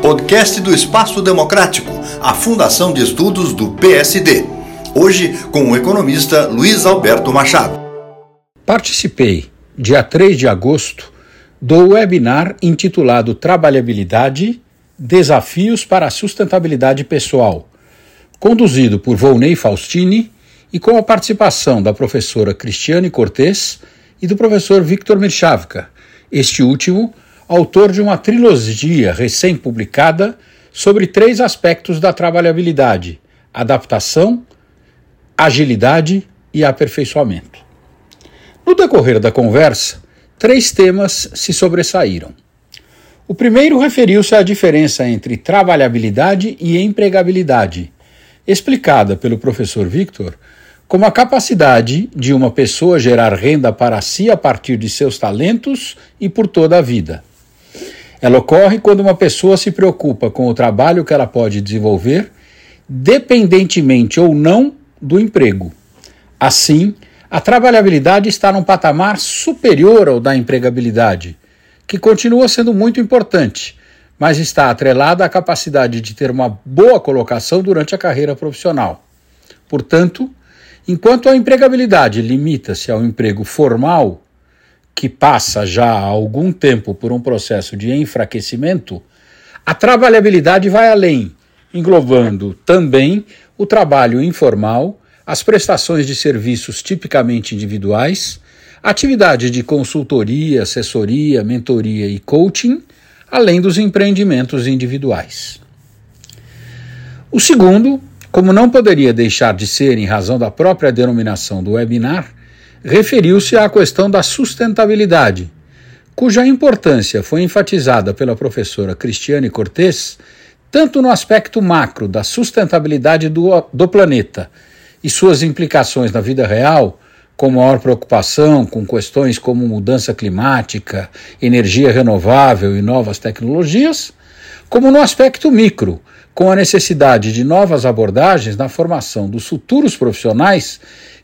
Podcast do Espaço Democrático, a Fundação de Estudos do PSD. Hoje com o economista Luiz Alberto Machado. Participei, dia 3 de agosto, do webinar intitulado Trabalhabilidade Desafios para a Sustentabilidade Pessoal, conduzido por Volney Faustini e com a participação da professora Cristiane Cortes e do professor Victor Mirchavka, este último autor de uma trilogia recém-publicada sobre três aspectos da trabalhabilidade: adaptação, agilidade e aperfeiçoamento. No decorrer da conversa, três temas se sobressaíram. O primeiro referiu-se à diferença entre trabalhabilidade e empregabilidade, explicada pelo professor Victor como a capacidade de uma pessoa gerar renda para si a partir de seus talentos e por toda a vida. Ela ocorre quando uma pessoa se preocupa com o trabalho que ela pode desenvolver, dependentemente ou não do emprego. Assim, a trabalhabilidade está num patamar superior ao da empregabilidade, que continua sendo muito importante, mas está atrelada à capacidade de ter uma boa colocação durante a carreira profissional. Portanto, Enquanto a empregabilidade limita-se ao emprego formal, que passa já há algum tempo por um processo de enfraquecimento, a trabalhabilidade vai além, englobando também o trabalho informal, as prestações de serviços tipicamente individuais, atividades de consultoria, assessoria, mentoria e coaching, além dos empreendimentos individuais. O segundo como não poderia deixar de ser em razão da própria denominação do webinar, referiu-se à questão da sustentabilidade, cuja importância foi enfatizada pela professora Cristiane Cortes, tanto no aspecto macro da sustentabilidade do, do planeta e suas implicações na vida real, com maior preocupação com questões como mudança climática, energia renovável e novas tecnologias, como no aspecto micro, com a necessidade de novas abordagens na formação dos futuros profissionais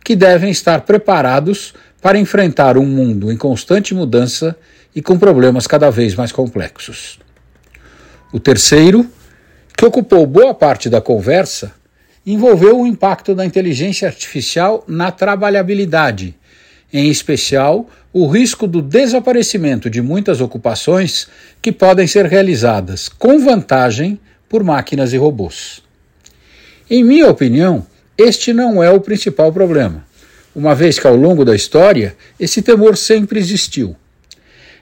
que devem estar preparados para enfrentar um mundo em constante mudança e com problemas cada vez mais complexos. O terceiro, que ocupou boa parte da conversa, envolveu o impacto da inteligência artificial na trabalhabilidade, em especial o risco do desaparecimento de muitas ocupações que podem ser realizadas com vantagem por máquinas e robôs. Em minha opinião, este não é o principal problema, uma vez que ao longo da história esse temor sempre existiu.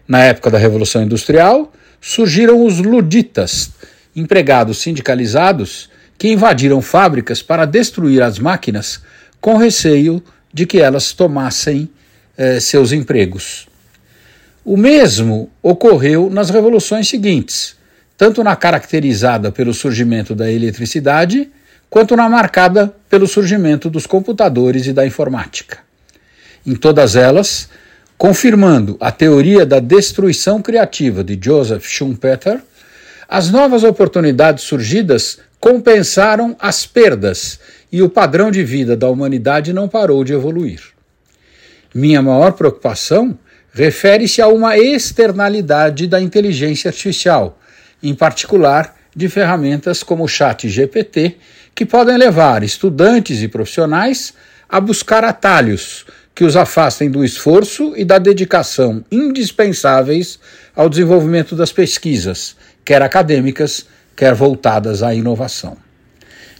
Na época da Revolução Industrial, surgiram os luditas, empregados sindicalizados que invadiram fábricas para destruir as máquinas com receio de que elas tomassem eh, seus empregos. O mesmo ocorreu nas revoluções seguintes, tanto na caracterizada pelo surgimento da eletricidade, quanto na marcada pelo surgimento dos computadores e da informática. Em todas elas, confirmando a teoria da destruição criativa de Joseph Schumpeter, as novas oportunidades surgidas compensaram as perdas e o padrão de vida da humanidade não parou de evoluir. Minha maior preocupação refere-se a uma externalidade da inteligência artificial, em particular de ferramentas como o Chat GPT, que podem levar estudantes e profissionais a buscar atalhos que os afastem do esforço e da dedicação indispensáveis ao desenvolvimento das pesquisas, quer acadêmicas, quer voltadas à inovação.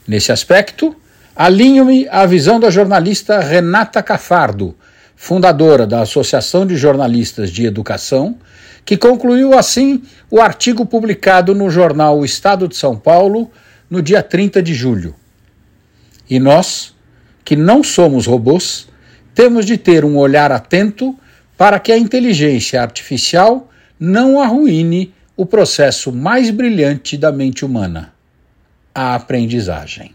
Nesse aspecto, alinho-me à visão da jornalista Renata Cafardo, fundadora da Associação de Jornalistas de Educação, que concluiu assim o artigo publicado no jornal O Estado de São Paulo no dia 30 de julho. E nós, que não somos robôs, temos de ter um olhar atento para que a inteligência artificial não arruine o processo mais brilhante da mente humana, a aprendizagem.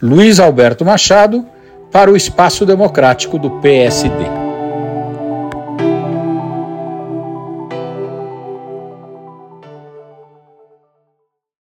Luiz Alberto Machado, para o Espaço Democrático do PSD.